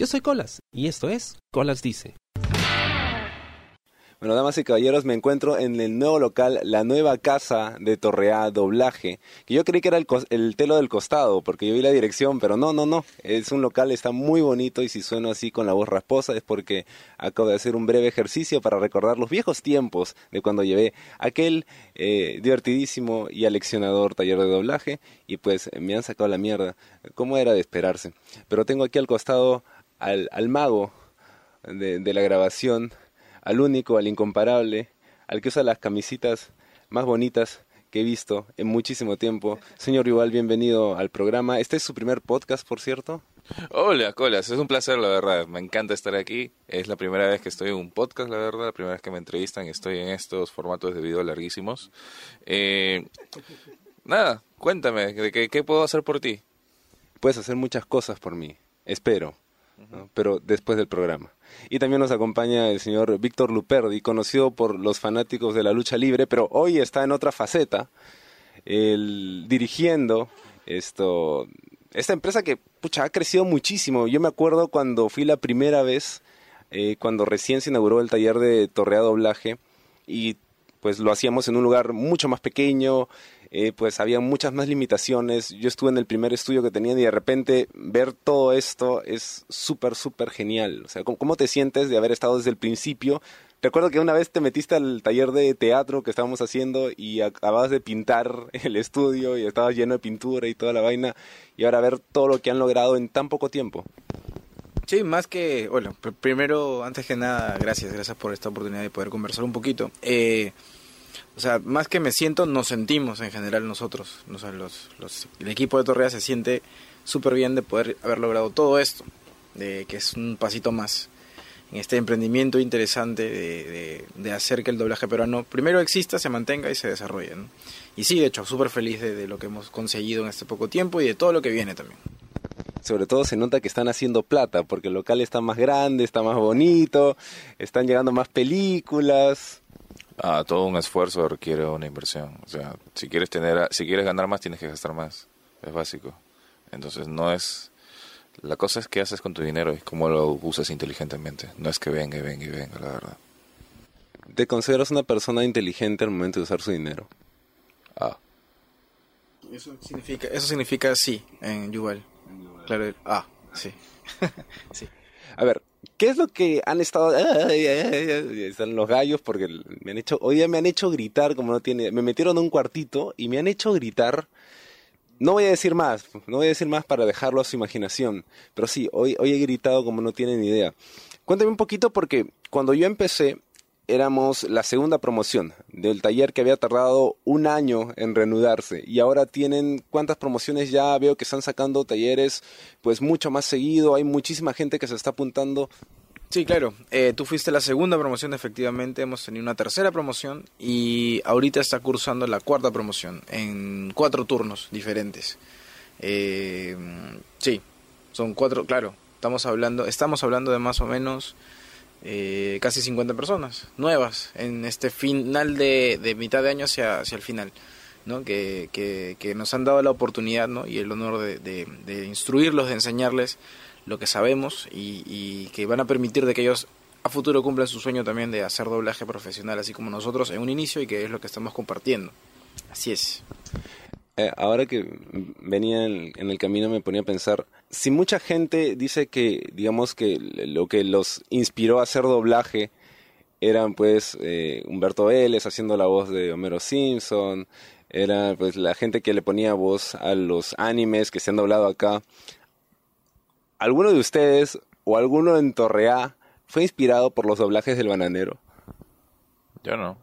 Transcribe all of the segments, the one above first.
Yo soy Colas y esto es Colas Dice. Bueno, damas y caballeros, me encuentro en el nuevo local, la nueva casa de Torreá Doblaje, que yo creí que era el, el, telo del costado, porque yo vi la dirección, pero no, no, no, es un local, está muy bonito y si sueno así con la voz rasposa es porque acabo de hacer un breve ejercicio para recordar los viejos tiempos de cuando llevé aquel eh, divertidísimo y aleccionador taller de doblaje y pues me han sacado la mierda, como era de esperarse. Pero tengo aquí al costado al, al mago de, de la grabación, al único, al incomparable, al que usa las camisitas más bonitas que he visto en muchísimo tiempo. Señor Rival, bienvenido al programa. Este es su primer podcast, por cierto. Hola, Colas, es un placer, la verdad. Me encanta estar aquí. Es la primera vez que estoy en un podcast, la verdad. La primera vez que me entrevistan. Estoy en estos formatos de video larguísimos. Eh, nada, cuéntame, ¿qué, ¿qué puedo hacer por ti? Puedes hacer muchas cosas por mí, espero, pero después del programa. Y también nos acompaña el señor Víctor Luperdi, conocido por los fanáticos de la lucha libre, pero hoy está en otra faceta, el, dirigiendo esto, esta empresa que pucha, ha crecido muchísimo. Yo me acuerdo cuando fui la primera vez, eh, cuando recién se inauguró el taller de torrea doblaje, y pues lo hacíamos en un lugar mucho más pequeño, eh, pues había muchas más limitaciones. Yo estuve en el primer estudio que tenían y de repente ver todo esto es súper, súper genial. O sea, ¿cómo, ¿cómo, te sientes de haber estado desde el principio? Recuerdo que una vez te metiste al taller de teatro que estábamos haciendo y acababas de pintar el estudio y estabas lleno de pintura y toda la vaina y ahora ver todo lo que han logrado en tan poco tiempo. Sí, más que, bueno, primero, antes que nada, gracias, gracias por esta oportunidad de poder conversar un poquito. Eh, o sea, más que me siento, nos sentimos en general nosotros. O sea, los, los, el equipo de Torrea se siente súper bien de poder haber logrado todo esto, de que es un pasito más en este emprendimiento interesante de, de, de hacer que el doblaje peruano primero exista, se mantenga y se desarrolle. ¿no? Y sí, de hecho, súper feliz de, de lo que hemos conseguido en este poco tiempo y de todo lo que viene también sobre todo se nota que están haciendo plata, porque el local está más grande, está más bonito, están llegando más películas. Ah, todo un esfuerzo requiere una inversión. O sea, si quieres tener, si quieres ganar más, tienes que gastar más. Es básico. Entonces no es, la cosa es qué haces con tu dinero y cómo lo usas inteligentemente. No es que venga y venga y venga, la verdad. ¿Te consideras una persona inteligente al momento de usar su dinero? Ah. Eso significa, eso significa sí en Yuval. Claro, ah, sí. sí. A ver, ¿qué es lo que han estado... Están los gallos porque me han hecho... Hoy día me han hecho gritar como no tiene... Me metieron en un cuartito y me han hecho gritar... No voy a decir más, no voy a decir más para dejarlo a su imaginación, pero sí, hoy, hoy he gritado como no tienen idea. Cuéntame un poquito porque cuando yo empecé éramos la segunda promoción del taller que había tardado un año en reanudarse y ahora tienen cuántas promociones ya veo que están sacando talleres pues mucho más seguido, hay muchísima gente que se está apuntando. Sí, claro, eh, tú fuiste la segunda promoción efectivamente, hemos tenido una tercera promoción y ahorita está cursando la cuarta promoción en cuatro turnos diferentes. Eh, sí, son cuatro, claro, estamos hablando, estamos hablando de más o menos eh, casi 50 personas nuevas en este final de, de mitad de año hacia, hacia el final. ¿no? Que, que, que, nos han dado la oportunidad ¿no? y el honor de, de, instruirlos, de enseñarles lo que sabemos y, que van a permitir de que ellos a futuro cumplan su sueño también de hacer doblaje profesional, así como nosotros en un inicio y que es lo que estamos compartiendo. Así es. Eh, ahora que venía en, en el camino me ponía a pensar, si mucha gente dice que, digamos que lo que los inspiró a hacer doblaje eran pues eh, Humberto Vélez haciendo la voz de Homero Simpson, era pues la gente que le ponía voz a los animes que se han doblado acá. ¿Alguno de ustedes o alguno en Torreá fue inspirado por los doblajes del bananero? Yo no.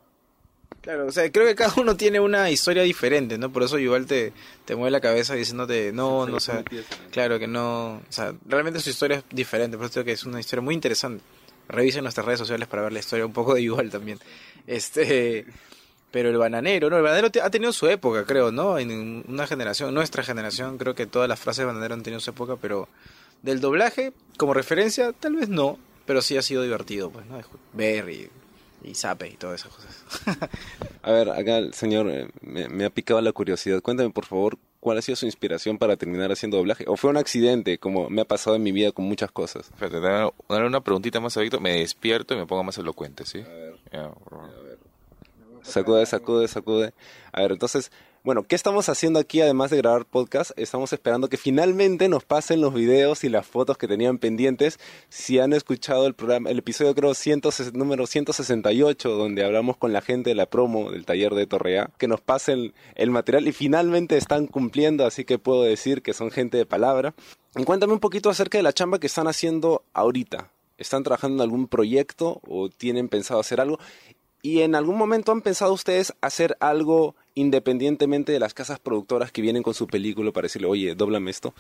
Claro, o sea, creo que cada uno tiene una historia diferente, ¿no? Por eso igual te, te mueve la cabeza diciéndote, no, no, o sea, claro que no, o sea, realmente su historia es diferente, por eso creo que es una historia muy interesante. Revisen nuestras redes sociales para ver la historia un poco de igual también. Este, pero el bananero, ¿no? El bananero ha tenido su época, creo, ¿no? En una generación, nuestra generación, creo que todas las frases de bananero han tenido su época, pero del doblaje, como referencia, tal vez no, pero sí ha sido divertido, pues, ¿no? Ver y y sape y todas esas cosas. a ver, acá el señor eh, me, me, ha picado la curiosidad. Cuéntame, por favor, cuál ha sido su inspiración para terminar haciendo doblaje. ¿O fue un accidente, como me ha pasado en mi vida con muchas cosas? Espérate, dame una preguntita más a Víctor. Me despierto y me pongo más elocuente, ¿sí? Ya, por favor. Sacude, sacude, sacude. A ver, entonces, bueno, ¿qué estamos haciendo aquí además de grabar podcast? Estamos esperando que finalmente nos pasen los videos y las fotos que tenían pendientes. Si han escuchado el programa, el episodio creo 100, número 168, donde hablamos con la gente de la promo del taller de Torrea, que nos pasen el material y finalmente están cumpliendo, así que puedo decir que son gente de palabra. Cuéntame un poquito acerca de la chamba que están haciendo ahorita. ¿Están trabajando en algún proyecto o tienen pensado hacer algo? ¿Y en algún momento han pensado ustedes hacer algo independientemente de las casas productoras que vienen con su película para decirle, oye, dóblame esto?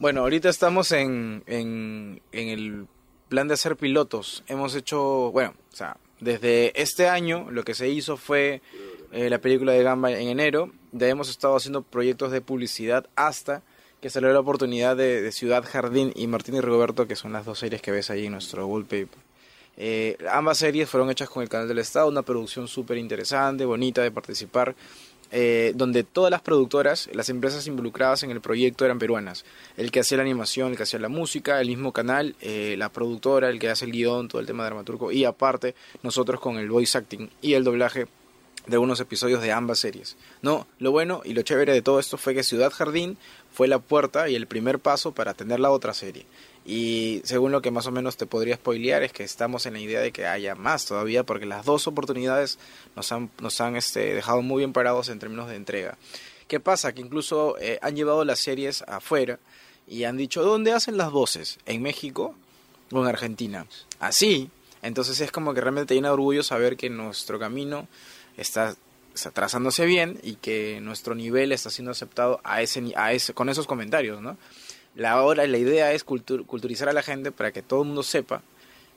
Bueno, ahorita estamos en, en, el plan de hacer pilotos. Hemos hecho, bueno, o sea, desde este año lo que se hizo fue eh, la película de Gamba en enero. Ahí hemos estado haciendo proyectos de publicidad hasta que salió la oportunidad de, de Ciudad Jardín y Martín y Rigoberto, que son las dos series que ves ahí en nuestro wallpaper. Eh, ambas series fueron hechas con el Canal del Estado, una producción súper interesante, bonita de participar, eh, donde todas las productoras, las empresas involucradas en el proyecto eran peruanas. El que hacía la animación, el que hacía la música, el mismo canal, eh, la productora, el que hace el guion, todo el tema dramaturgo, y aparte nosotros con el voice acting y el doblaje de algunos episodios de ambas series. No, lo bueno y lo chévere de todo esto fue que Ciudad Jardín fue la puerta y el primer paso para tener la otra serie. Y según lo que más o menos te podría spoilear es que estamos en la idea de que haya más todavía porque las dos oportunidades nos han, nos han este, dejado muy bien parados en términos de entrega. ¿Qué pasa? Que incluso eh, han llevado las series afuera y han dicho, ¿dónde hacen las voces? ¿En México o en Argentina? Así. Entonces es como que realmente te llena de orgullo saber que nuestro camino está, está trazándose bien y que nuestro nivel está siendo aceptado a ese, a ese, con esos comentarios, ¿no? La, hora, la idea es cultur- culturizar a la gente para que todo el mundo sepa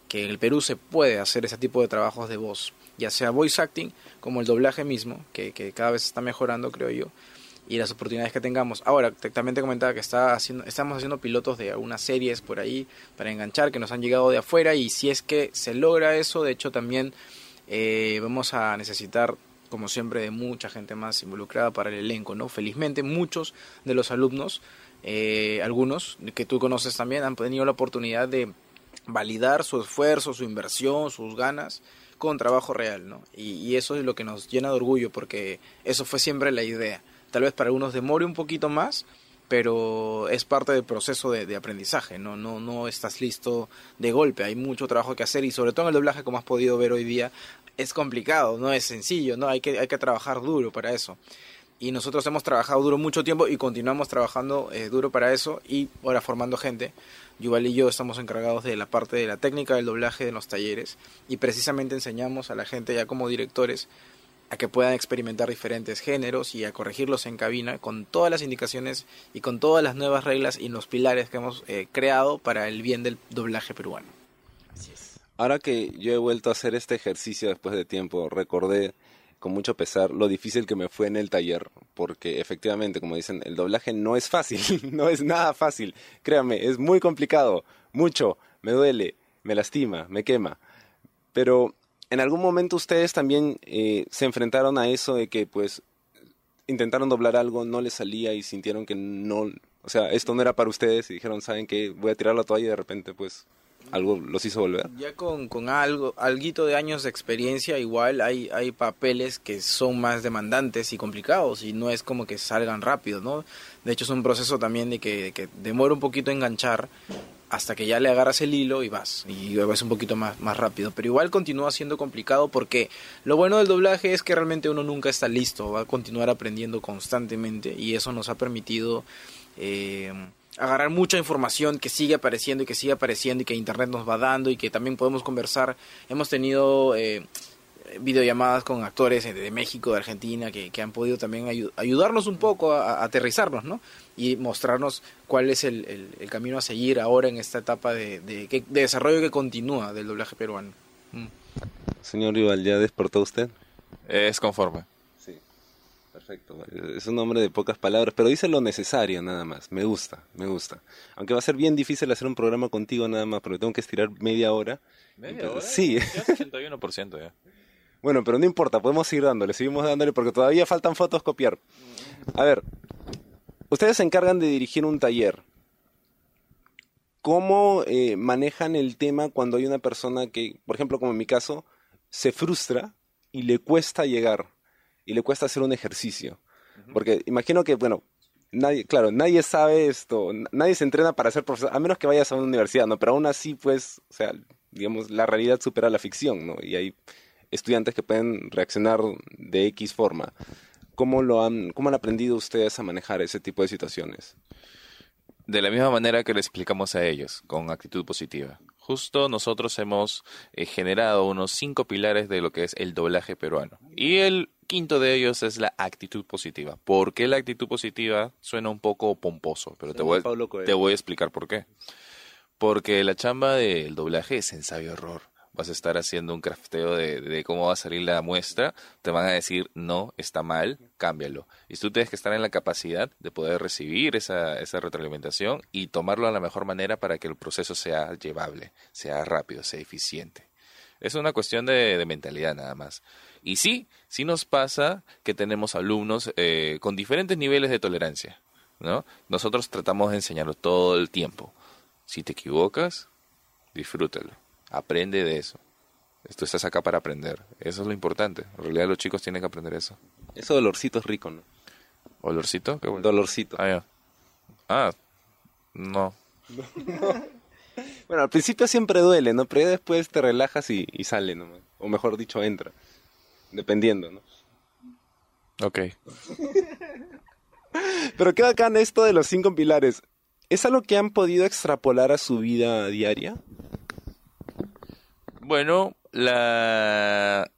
que en el Perú se puede hacer ese tipo de trabajos de voz, ya sea voice acting como el doblaje mismo, que, que cada vez está mejorando, creo yo, y las oportunidades que tengamos. Ahora, te- también te comentaba que está haciendo, estamos haciendo pilotos de algunas series por ahí para enganchar que nos han llegado de afuera y si es que se logra eso, de hecho también eh, vamos a necesitar como siempre de mucha gente más involucrada para el elenco, ¿no? Felizmente muchos de los alumnos, eh, algunos que tú conoces también, han tenido la oportunidad de validar su esfuerzo, su inversión, sus ganas con trabajo real, ¿no? Y, eso es lo que nos llena de orgullo porque eso fue siempre la idea. Tal vez para algunos demore un poquito más, pero es parte del proceso de, de aprendizaje, ¿no? No, no estás listo de golpe, hay mucho trabajo que hacer y sobre todo en el doblaje, como has podido ver hoy día, es complicado, no es sencillo, ¿no? Hay que, hay que trabajar duro para eso. Y nosotros hemos trabajado duro mucho tiempo y continuamos trabajando eh, duro para eso y ahora formando gente. Yuval y yo estamos encargados de la parte de la técnica del doblaje en los talleres y precisamente enseñamos a la gente ya como directores a que puedan experimentar diferentes géneros y a corregirlos en cabina con todas las indicaciones y con todas las nuevas reglas y los pilares que hemos eh, creado para el bien del doblaje peruano. Ahora que yo he vuelto a hacer este ejercicio después de tiempo, recordé con mucho pesar lo difícil que me fue en el taller, porque efectivamente, como dicen, el doblaje no es fácil, no es nada fácil. Créame, es muy complicado, mucho, me duele, me lastima, me quema. Pero en algún momento ustedes también eh, se enfrentaron a eso de que pues intentaron doblar algo, no les salía y sintieron que no, o sea, esto no era para ustedes y dijeron, ¿saben qué? Voy a tirar la toalla y de repente pues algo los hizo volver. Ya con, con algo, alguito de años de experiencia, igual hay, hay papeles que son más demandantes y complicados y no es como que salgan rápido, ¿no? De hecho es un proceso también de que, que demora un poquito enganchar hasta que ya le agarras el hilo y vas, y vas un poquito más, más rápido, pero igual continúa siendo complicado porque lo bueno del doblaje es que realmente uno nunca está listo, va a continuar aprendiendo constantemente y eso nos ha permitido eh, agarrar mucha información que sigue apareciendo y que sigue apareciendo y que internet nos va dando y que también podemos conversar. Hemos tenido eh, videollamadas con actores de, de México, de Argentina, que, que han podido también ayu- ayudarnos un poco a, a aterrizarnos, ¿no? Y mostrarnos cuál es el, el- el camino a seguir ahora en esta etapa de, de desarrollo que continúa del doblaje peruano. Mm. Señor Rival, ¿ya despertó usted? Es conforme. Perfecto. Es un hombre de pocas palabras, pero dice lo necesario nada más. Me gusta, me gusta. Aunque va a ser bien difícil hacer un programa contigo nada más, porque tengo que estirar media hora. ¿Media Entonces, hora? sí. Ya es 81% ya. Bueno, pero no importa, podemos seguir dándole, seguimos dándole porque todavía faltan fotos copiar. A ver, ustedes se encargan de dirigir un taller. ¿Cómo eh, manejan el tema cuando hay una persona que, por ejemplo, como en mi caso, se frustra y le cuesta llegar y le cuesta hacer un ejercicio? Porque imagino que, bueno, nadie, claro, nadie sabe esto, nadie se entrena para ser profesor, a menos que vayas a una universidad, ¿no? Pero aún así, pues, o sea, digamos, la realidad supera la ficción, ¿no? Y hay estudiantes que pueden reaccionar de X forma. ¿Cómo lo han, cómo han aprendido ustedes a manejar ese tipo de situaciones? De la misma manera que le explicamos a ellos, con actitud positiva. Justo nosotros hemos eh, generado unos cinco pilares de lo que es el doblaje peruano. Y el quinto de ellos es la actitud positiva. ¿Por qué la actitud positiva suena un poco pomposo? Pero te voy, te voy a explicar por qué. Porque la chamba del doblaje es ensayo-error. Vas a estar haciendo un crafteo de, de cómo va a salir la muestra. Te van a decir, no, está mal, cámbialo. Y tú tienes que estar en la capacidad de poder recibir esa, esa retroalimentación y tomarlo a la mejor manera para que el proceso sea llevable, sea rápido, sea eficiente. Es una cuestión de, de mentalidad nada más. Y sí, sí nos pasa que tenemos alumnos eh, con diferentes niveles de tolerancia. ¿no? Nosotros tratamos de enseñarlo todo el tiempo. Si te equivocas, disfrútalo. Aprende de eso. Tú estás acá para aprender. Eso es lo importante. En realidad los chicos tienen que aprender eso. Ese dolorcito es rico, ¿no? ¿Olorcito? Qué bueno. Dolorcito. Ah, ya. Ah, no. Bueno, al principio siempre duele, ¿no? Pero ya después te relajas y, y sale, ¿no? O mejor dicho, entra. Dependiendo, ¿no? Ok. Pero qué bacán esto de los cinco pilares. ¿Es algo que han podido extrapolar a su vida diaria? Bueno, la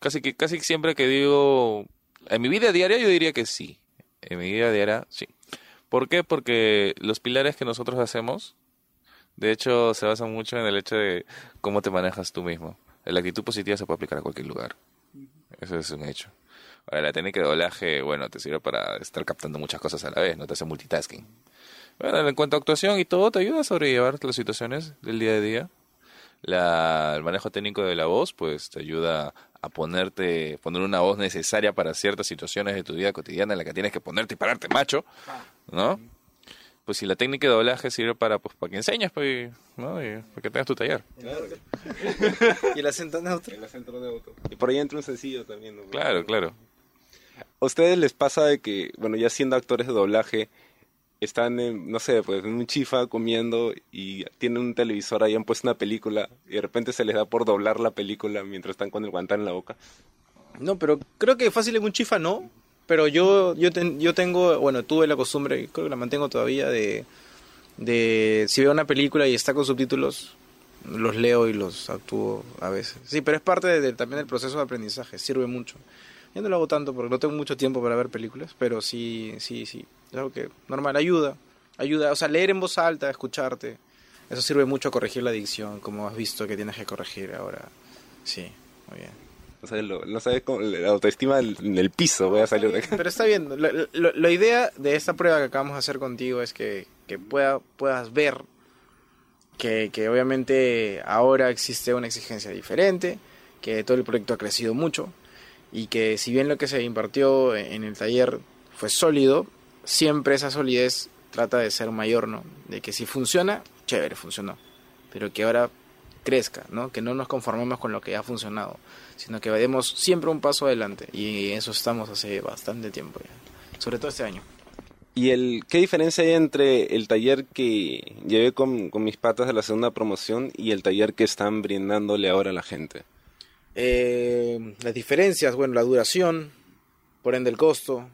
casi que casi siempre que digo en mi vida diaria yo diría que sí. En mi vida diaria sí. ¿Por qué? Porque los pilares que nosotros hacemos de hecho se basan mucho en el hecho de cómo te manejas tú mismo. La actitud positiva se puede aplicar a cualquier lugar. Eso es un hecho. Ahora, la técnica de doblaje, bueno, te sirve para estar captando muchas cosas a la vez, no te hace multitasking. Bueno, en cuanto a actuación y todo, te ayuda a sobrellevar las situaciones del día a día. La, el manejo técnico de la voz, pues te ayuda a ponerte, poner una voz necesaria para ciertas situaciones de tu vida cotidiana en la que tienes que ponerte y pararte macho, ¿no? Pues si la técnica de doblaje sirve para, pues, para que enseñes, pues, ¿no? Y para que tengas tu taller. Y el acento neutro. El acento neutro. Y por ahí entra un sencillo también, ¿no? Claro, claro. ¿A ustedes les pasa de que, bueno, ya siendo actores de doblaje, están en, no sé, pues en un chifa comiendo y tienen un televisor ahí, han puesto una película y de repente se les da por doblar la película mientras están con el guantán en la boca? No, pero creo que fácil en un chifa no. Pero yo, yo, ten- yo tengo, bueno, tuve la costumbre, creo que la mantengo todavía, de, de si veo una película y está con subtítulos, los leo y los actúo a veces. Sí, pero es parte de- también del proceso de aprendizaje, sirve mucho. Yo no lo hago tanto porque no tengo mucho tiempo para ver películas, pero sí, sí, sí. Es algo que normal, ayuda. Ayuda, o sea, leer en voz alta, escucharte. Eso sirve mucho a corregir la dicción, como has visto que tienes que corregir ahora. Sí, muy bien. No sabes, cómo- la autoestima en el piso voy a salir de acá. Pero está bien. La, idea de esta prueba que acabamos de hacer contigo es que, que pueda, puedas ver que, que obviamente ahora existe una exigencia diferente, que todo el proyecto ha crecido mucho y que si bien lo que se impartió en el taller fue sólido, siempre esa solidez trata de ser mayor, ¿no? De que si funciona, chévere, funcionó. Pero que ahora crezca, ¿no? Que no nos conformemos con lo que ha funcionado, sino que demos siempre un paso adelante. Y eso estamos hace bastante tiempo ya. Sobre todo este año. ¿Y el, qué diferencia hay entre el taller que llevé con, con mis patas de la segunda promoción y el taller que están brindándole ahora a la gente? Eh, las diferencias, bueno, la duración, por ende el costo,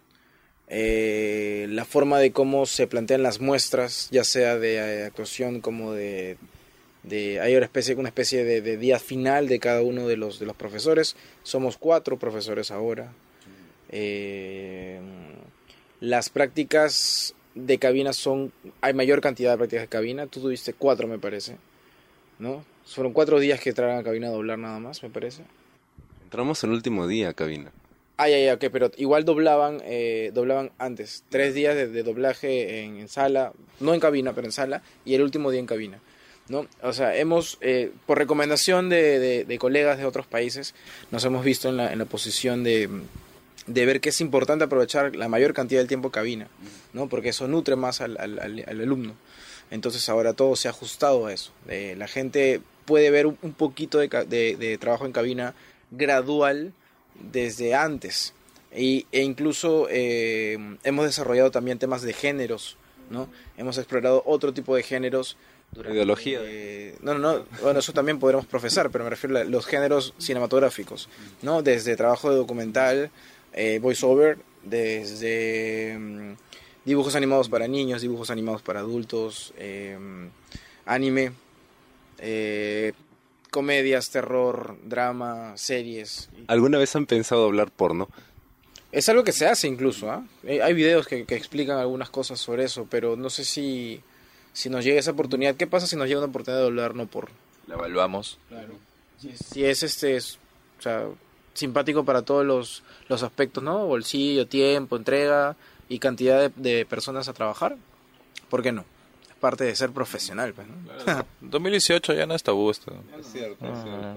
eh, la forma de cómo se plantean las muestras, ya sea de actuación como de, de hay una especie, una especie de, de día final de cada uno de los de los profesores. Somos cuatro profesores ahora. Eh, las prácticas de cabina son, hay mayor cantidad de prácticas de cabina. Tú tuviste cuatro, me parece, ¿no? Fueron cuatro días que entraron a cabina a doblar nada más, me parece. Entramos el último día, cabina. Ah, ya, ya, ok, pero igual doblaban, eh, doblaban antes. Tres días de, de doblaje en, en sala, no en cabina, pero en sala, y el último día en cabina. ¿No? O sea, hemos, eh, por recomendación de, colegas de otros países, nos hemos visto en la, en la posición de, ver que es importante aprovechar la mayor cantidad del tiempo cabina, ¿no? Porque eso nutre más al, al- al- al alumno. Entonces ahora todo se ha ajustado a eso. Eh, la gente puede ver un, poquito de, de- de trabajo en cabina gradual desde antes. Y, e incluso eh, hemos desarrollado también temas de géneros, ¿no? Hemos explorado otro tipo de géneros. Durante- Ideología. eh, no, no, no. Bueno, eso también podremos profesar, pero me refiero a los géneros cinematográficos, ¿no? Desde trabajo de documental, eh, voiceover, desde mm, dibujos animados para niños, dibujos animados para adultos, eh, anime, eh, comedias, terror, drama, series. ¿Alguna vez han pensado hablar porno? Es algo que se hace incluso, ¿ah? Eh, Hay videos que, que explican algunas cosas sobre eso, pero no sé si, si nos llega esa oportunidad. ¿Qué pasa si nos llega una oportunidad de hablar no por La evaluamos. Claro. Si es, si es, este, es, o sea, simpático para todos los, los aspectos, ¿no? Bolsillo, tiempo, entrega y cantidad de, de personas a trabajar, ¿por qué no? Es parte de ser profesional, pues, ¿no? 2018 ya no es tabú esto. Es cierto, Ah.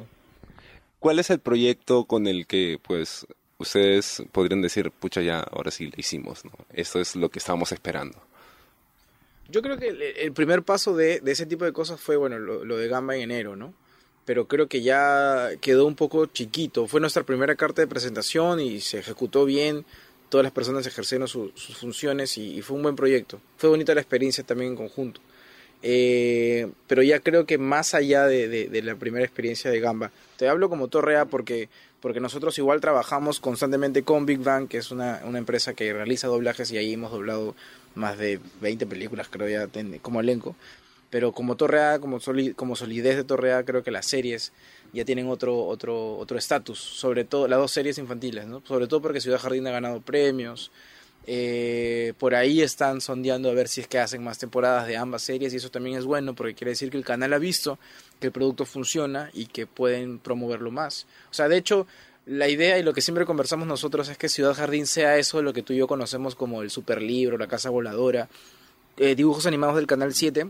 ¿Cuál es el proyecto con el que, pues, ustedes podrían decir, pucha, ya, ahora sí lo hicimos, ¿no? Esto es lo que estábamos esperando. Yo creo que el, primer paso de, de ese tipo de cosas fue, bueno, lo, de Gamba en enero, ¿no? Pero creo que ya quedó un poco chiquito. Fue nuestra primera carta de presentación y se ejecutó bien. Todas las personas ejercieron su- sus funciones y, fue un buen proyecto. Fue bonita la experiencia también en conjunto. Eh, pero ya creo que más allá de, de- la primera experiencia de Gamba, te hablo como Torre A porque, porque nosotros igual trabajamos constantemente con Big Bang, que es una, una empresa que realiza doblajes y ahí hemos doblado más de 20 películas, creo ya, como elenco. Pero como Torre A, como, como solidez de Torre A, creo que las series ya tienen otro otro otro estatus, sobre todo las dos series infantiles, ¿no? Sobre todo porque Ciudad Jardín ha ganado premios. Eh, por ahí están sondeando a ver si es que hacen más temporadas de ambas series y eso también es bueno porque quiere decir que el canal ha visto que el producto funciona y que pueden promoverlo más. O sea, de hecho, la idea y lo que siempre conversamos nosotros es que Ciudad Jardín sea eso, lo que tú y yo conocemos como el superlibro, la casa voladora, eh, dibujos animados del canal 7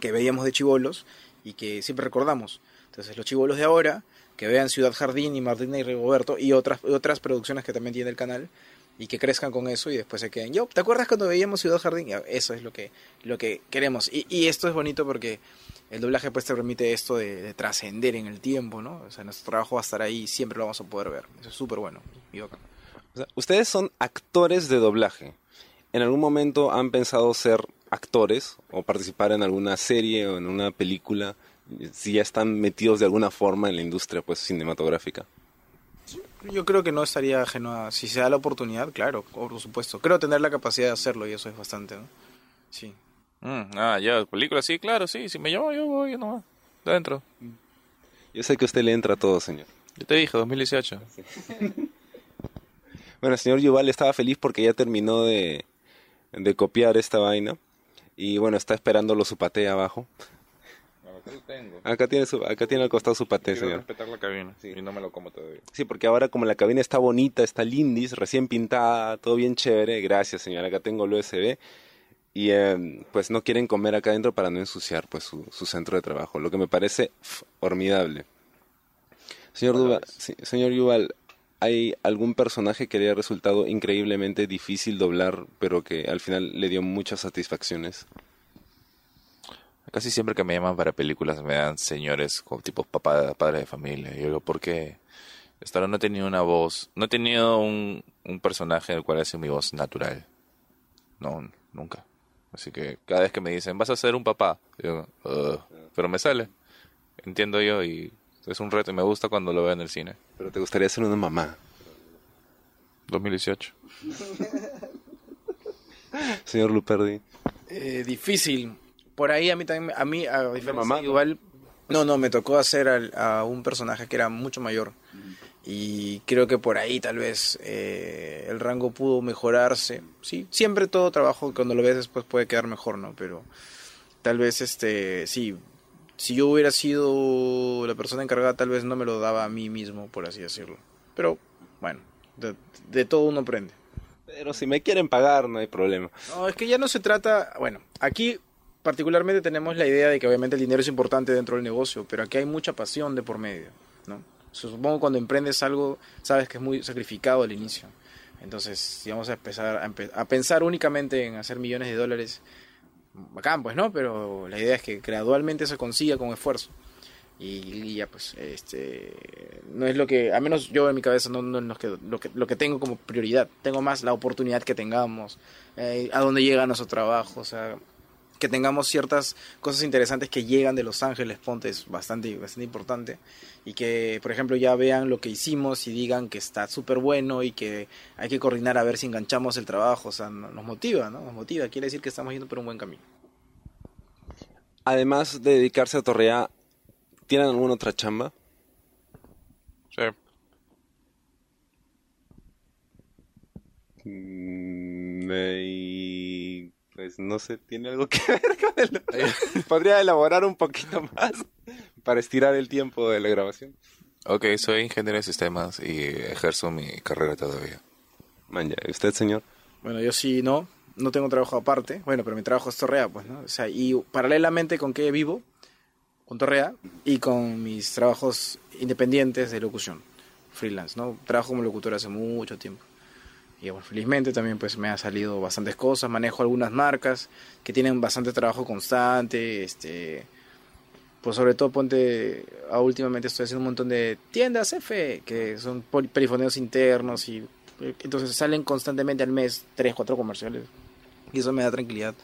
que veíamos de chivolos y que siempre recordamos. Entonces, los chivolos de ahora que vean Ciudad Jardín y Martina y Rigoberto y otras otras producciones que también tiene el canal y que crezcan con eso y después se queden. Yo, ¿te acuerdas cuando veíamos Ciudad Jardín? Eso es lo que lo que queremos. Y esto es bonito porque el doblaje pues te permite esto de, de trascender en el tiempo, ¿no? O sea, nuestro trabajo va a estar ahí y siempre lo vamos a poder ver. Eso es súper bueno. Y bacán. O sea, ustedes son actores de doblaje. ¿En algún momento han pensado ser actores o participar en alguna serie o en una película? Si ya están metidos de alguna forma en la industria pues cinematográfica. Yo creo que no estaría ajeno a... Si se da la oportunidad, claro, por supuesto. Creo tener la capacidad de hacerlo y eso es bastante, ¿no? Sí. Mm, ah, ya, película, sí, claro, sí. Si me llamo, yo voy, yo nomás. Dentro. Yo sé que a usted le entra todo, señor. Yo te dije, 2018. Bueno, el señor Yuval estaba feliz porque ya terminó de, de copiar esta vaina. Y bueno, está esperándolo su paté abajo. Acá lo tengo. Acá tiene, su, acá tiene al costado su paté, Quiero señor. respetar la cabina. Sí. Y no me lo como todavía. Sí, porque ahora como la cabina está bonita, está lindis, recién pintada, todo bien chévere. Gracias, señor. Acá tengo el USB. Y eh, pues no quieren comer acá adentro para no ensuciar pues su, su centro de trabajo, lo que me parece formidable. Señor, Duval, sí, señor Yuval, ¿hay algún personaje que le haya resultado increíblemente difícil doblar, pero que al final le dio muchas satisfacciones? Casi siempre que me llaman para películas me dan señores como tipo papá, padre de familia. Y yo digo, ¿por qué? Hasta ahora no he tenido una voz, no he tenido un, un personaje en el cual hace mi voz natural. No, nunca. Así que cada vez que me dicen, vas a ser un papá, digo, "Ugh", pero me sale. Entiendo yo y es un reto y me gusta cuando lo veo en el cine. Pero te gustaría ser una mamá. 2018. Señor Luperdi. Eh, difícil. Por ahí a mí también, a mí, a diferencia mamá. Yuval, no, no, me tocó hacer al- a un personaje que era mucho mayor. Y creo que por ahí tal vez eh, el rango pudo mejorarse. Sí, siempre todo trabajo cuando lo ves después puede quedar mejor, ¿no? Pero tal vez este, sí, si yo hubiera sido la persona encargada, tal vez no me lo daba a mí mismo, por así decirlo. Pero bueno, de, de todo uno aprende. Pero si me quieren pagar, no hay problema. No, es que ya no se trata, bueno, aquí particularmente tenemos la idea de que obviamente el dinero es importante dentro del negocio, pero aquí hay mucha pasión de por medio, ¿no? Supongo que cuando emprendes algo, sabes que es muy sacrificado al inicio. Entonces, si vamos a empezar a, pensar únicamente en hacer millones de dólares, bacán, pues, ¿no? Pero la idea es que gradualmente se consiga con esfuerzo. Y, y ya, pues, este, no es lo que, a menos yo en mi cabeza, no, no es lo que, lo, que, lo que tengo como prioridad. Tengo más la oportunidad que tengamos, eh, a dónde llega nuestro trabajo, o sea, que tengamos ciertas cosas interesantes que llegan de Los Ángeles, ponte, es bastante, bastante importante. Y que, por ejemplo, ya vean lo que hicimos y digan que está súper bueno y que hay que coordinar a ver si enganchamos el trabajo. O sea, no- nos motiva, ¿no? Nos motiva. Quiere decir que estamos yendo por un buen camino. Además de dedicarse a Torrea, ¿tienen alguna otra chamba? Sí. Mm, y pues no sé, tiene algo que ver con el... Podría elaborar un poquito más para estirar el tiempo de la grabación. Ok, soy ingeniero de sistemas y ejerzo mi carrera todavía. Man, ya, ¿y usted, señor? Bueno, yo sí no, no tengo trabajo aparte. Bueno, pero mi trabajo es Torrea, pues, ¿no? O sea, y paralelamente con que vivo, con Torrea y con mis trabajos independientes de locución, freelance, ¿no? Trabajo como locutor hace mucho tiempo. Y bueno, felizmente también pues me ha salido bastantes cosas, manejo algunas marcas que tienen bastante trabajo constante, este pues sobre todo ponte ah, últimamente estoy haciendo un montón de tiendas F que son perifoneos internos y entonces salen constantemente al mes tres cuatro comerciales y eso me da tranquilidad.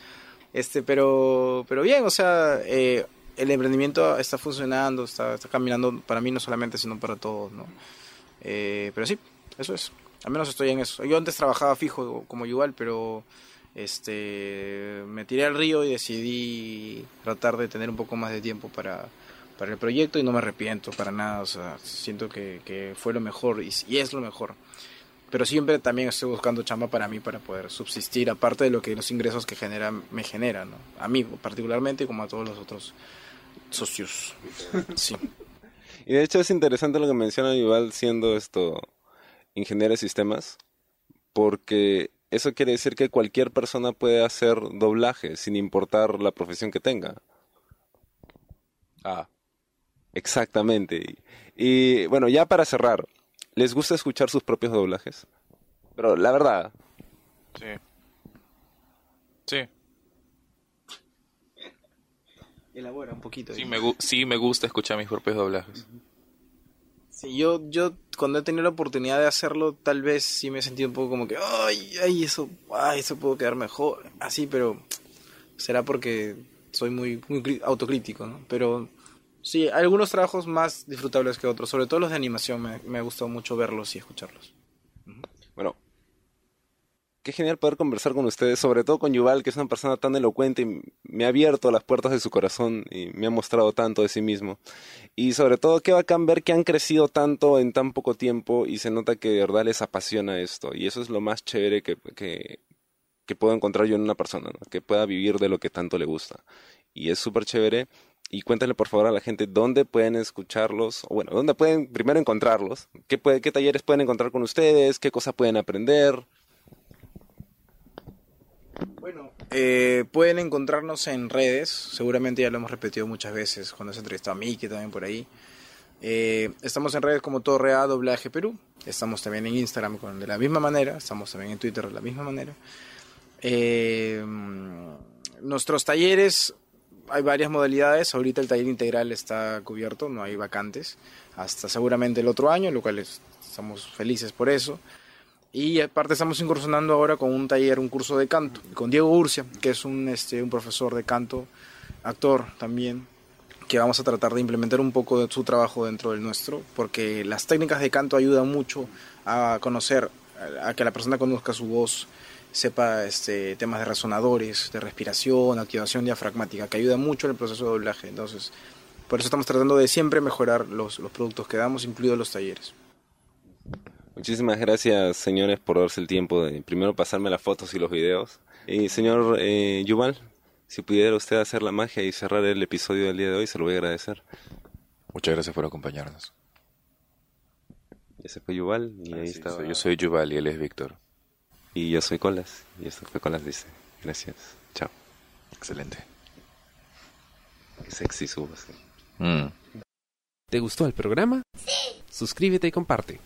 Este pero pero bien o sea eh, el emprendimiento está funcionando está, está caminando para mí no solamente sino para todos no Eh, pero sí eso es al menos estoy en eso yo antes trabajaba fijo como igual pero este me tiré al río y decidí tratar de tener un poco más de tiempo para, para el proyecto y no me arrepiento para nada, o sea, siento que, que fue lo mejor y, y es lo mejor. Pero siempre también estoy buscando chamba para mí para poder subsistir, aparte de lo que los ingresos que genera, me generan, ¿no? a mí particularmente como a todos los otros socios. Sí. Y de hecho es interesante lo que menciona Yuval siendo esto ingeniero de sistemas, porque eso quiere decir que cualquier persona puede hacer doblaje sin importar la profesión que tenga. Ah, Exactamente. Y, y, bueno, ya para cerrar, ¿les gusta escuchar sus propios doblajes? Pero la verdad, sí. Sí, Elabora un poquito. sí me, gu- sí me gusta escuchar mis propios doblajes. Sí, yo, yo cuando he tenido la oportunidad de hacerlo, tal vez sí me he sentido un poco como que, ay, ay, eso, ay, eso puedo quedar mejor, así, pero será porque soy muy, muy autocrítico, ¿no? Pero sí, hay algunos trabajos más disfrutables que otros, sobre todo los de animación, me, me ha gustado mucho verlos y escucharlos. bueno, qué genial poder conversar con ustedes, sobre todo con Yuval, que es una persona tan elocuente y me ha abierto las puertas de su corazón y me ha mostrado tanto de sí mismo. Y sobre todo, qué bacán ver que han crecido tanto en tan poco tiempo y se nota que de verdad les apasiona esto. Y eso es lo más chévere que, que, puedo encontrar yo en una persona, que pueda vivir de lo que tanto le gusta. Y es súper chévere. Y cuéntale por favor a la gente dónde pueden escucharlos, o bueno, dónde pueden primero encontrarlos, qué, qué talleres pueden encontrar con ustedes, qué cosas pueden aprender. Bueno, eh, pueden encontrarnos en redes, seguramente ya lo hemos repetido muchas veces cuando se entrevistó a Miki también por ahí. Eh, estamos en redes como Torrea Doblaje Perú, estamos también en Instagram con, de la misma manera, estamos también en Twitter de la misma manera. Eh, nuestros talleres, hay varias modalidades, ahorita el taller integral está cubierto, no hay vacantes, hasta seguramente el otro año, lo cual es- estamos felices por eso. Y aparte estamos incursionando ahora con un taller, un curso de canto, con Diego Urcia, que es un, este, un profesor de canto, actor también, que vamos a tratar de implementar un poco de su trabajo dentro del nuestro, porque las técnicas de canto ayudan mucho a conocer, a que la persona conozca su voz, sepa este, temas de resonadores, de respiración, activación diafragmática, que ayuda mucho en el proceso de doblaje. Entonces, por eso estamos tratando de siempre mejorar los productos que damos, incluidos los talleres. Muchísimas gracias, señores, por darse el tiempo de primero pasarme las fotos y los videos. Y señor eh, Yuval, si pudiera usted hacer la magia y cerrar el episodio del día de hoy, se lo voy a agradecer. Muchas gracias por acompañarnos. Ese fue Yuval y ahí Ah, Sí, estaba. soy- yo soy Yuval y él es Víctor. Y yo soy Colas. Y esto fue Colas Dice. Gracias. Chao. Excelente. Qué sexy su voz. Mm. ¿Te gustó el programa? Sí. Suscríbete y comparte.